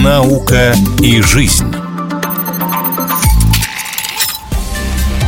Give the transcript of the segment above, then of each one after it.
Наука и жизнь.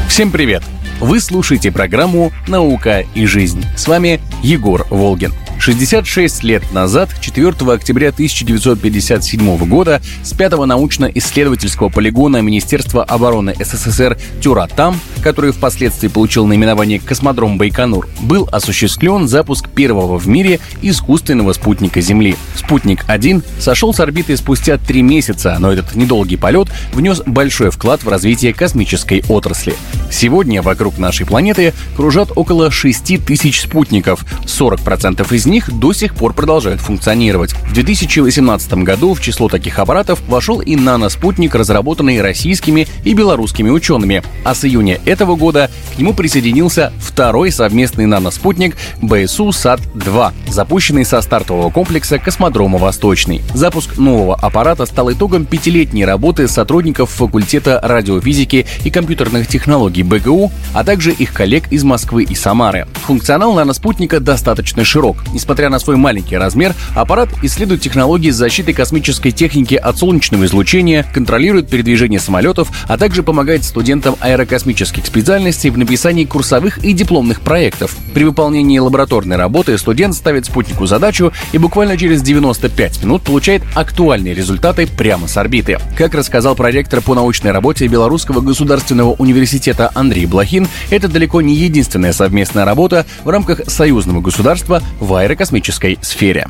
Всем привет! Вы слушаете программу «Наука и жизнь». С вами Егор Волгин. 66 лет назад, 4 октября 1957 года, с 5 научно-исследовательского полигона Министерства обороны СССР Тюратам, который впоследствии получил наименование «Космодром Байконур», был осуществлен запуск первого в мире искусственного спутника Земли. Спутник-1 сошел с орбиты спустя три месяца, но этот недолгий полет внес большой вклад в развитие космической отрасли. Сегодня вокруг нашей планеты кружат около 6 тысяч спутников, 40% из них до сих пор продолжают функционировать. В 2018 году в число таких аппаратов вошел и наноспутник, разработанный российскими и белорусскими учеными, а с июня этого года к нему присоединился второй совместный наноспутник БСУ САТ-2, запущенный со стартового комплекса космодрома «Восточный». Запуск нового аппарата стал итогом пятилетней работы сотрудников факультета радиофизики и компьютерных технологий БГУ, а также их коллег из Москвы и Самары. Функционал наноспутника достаточно широк. Несмотря на свой маленький размер, аппарат исследует технологии защиты космической техники от солнечного излучения, контролирует передвижение самолетов, а также помогает студентам аэрокосмических специальностей в написании курсовых и дипломных проектов. При выполнении лабораторной работы студент ставит спутнику задачу и буквально через 95 минут получает актуальные результаты прямо с орбиты. Как рассказал проректор по научной работе Белорусского государственного университета Андрей Блохин, это далеко не единственная совместная работа в рамках союзного государства в аэро аэрокосмической сфере.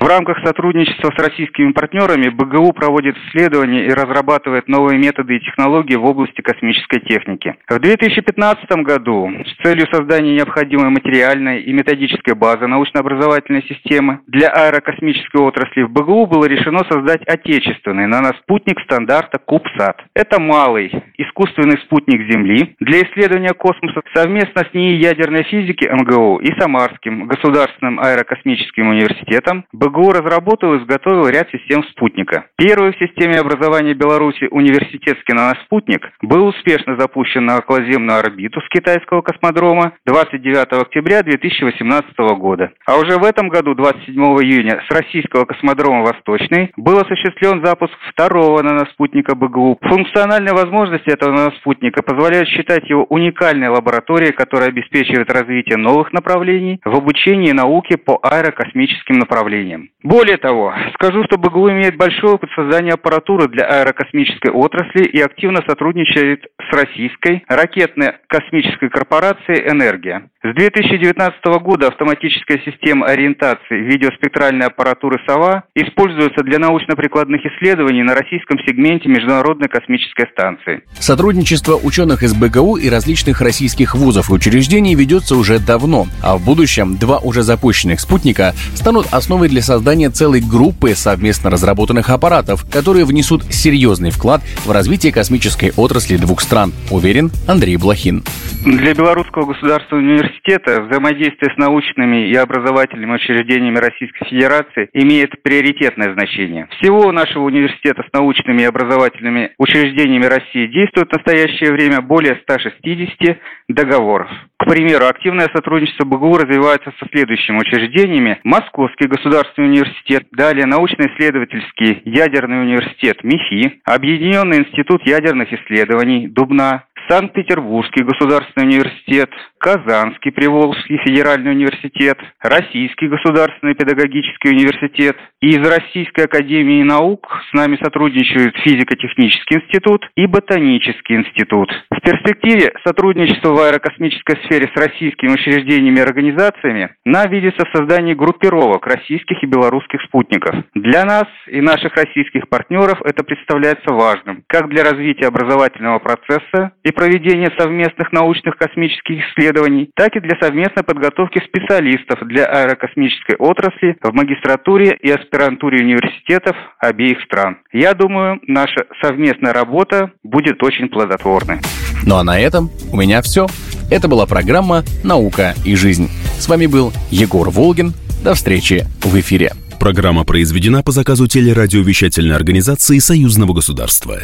В рамках сотрудничества с российскими партнерами БГУ проводит исследования и разрабатывает новые методы и технологии в области космической техники. В 2015 году с целью создания необходимой материальной и методической базы научно-образовательной системы для аэрокосмической отрасли в БГУ было решено создать отечественный наноспутник стандарта КУПСАТ. Это малый искусственный спутник Земли для исследования космоса совместно с НИИ ядерной физики МГУ и Самарским государственным аэрокосмическим университетом БГУ БГУ разработал и изготовил ряд систем спутника. Первый в системе образования Беларуси университетский наноспутник был успешно запущен на околоземную орбиту с китайского космодрома 29 октября 2018 года. А уже в этом году, 27 июня, с российского космодрома «Восточный» был осуществлен запуск второго наноспутника БГУ. Функциональные возможности этого наноспутника позволяют считать его уникальной лабораторией, которая обеспечивает развитие новых направлений в обучении науки по аэрокосмическим направлениям направлениям. Более того, скажу, что БГУ имеет большой опыт создания аппаратуры для аэрокосмической отрасли и активно сотрудничает с российской ракетно-космической корпорацией «Энергия». С 2019 года автоматическая система ориентации видеоспектральной аппаратуры «СОВА» используется для научно-прикладных исследований на российском сегменте Международной космической станции. Сотрудничество ученых из БГУ и различных российских вузов и учреждений ведется уже давно, а в будущем два уже запущенных спутника станут основой для создания целой группы совместно разработанных аппаратов, которые внесут серьезный вклад в развитие космической отрасли двух стран, уверен Андрей Блохин. Для Белорусского государственного университета взаимодействие с научными и образовательными учреждениями Российской Федерации имеет приоритетное значение. Всего у нашего университета с научными и образовательными учреждениями России действует в настоящее время более 160 договоров. К примеру, активное сотрудничество БГУ развивается со следующими учреждениями. Московский государственный университет, далее научно-исследовательский ядерный университет МИФИ, Объединенный институт ядерных исследований Дубна, Санкт-Петербургский государственный университет, Казанский Приволжский федеральный университет, Российский государственный педагогический университет. И из Российской академии наук с нами сотрудничают физико-технический институт и ботанический институт. В перспективе сотрудничество в аэрокосмической сфере с российскими учреждениями и организациями нам видится в создании группировок российских и белорусских спутников. Для нас и наших российских партнеров это представляется важным, как для развития образовательного процесса и проведения совместных научных космических исследований, так и для совместной подготовки специалистов для аэрокосмической отрасли в магистратуре и аспирантуре университетов обеих стран. Я думаю, наша совместная работа будет очень плодотворной. Ну а на этом у меня все. Это была программа «Наука и жизнь». С вами был Егор Волгин. До встречи в эфире. Программа произведена по заказу телерадиовещательной организации Союзного государства.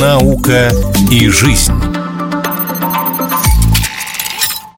«Наука и жизнь».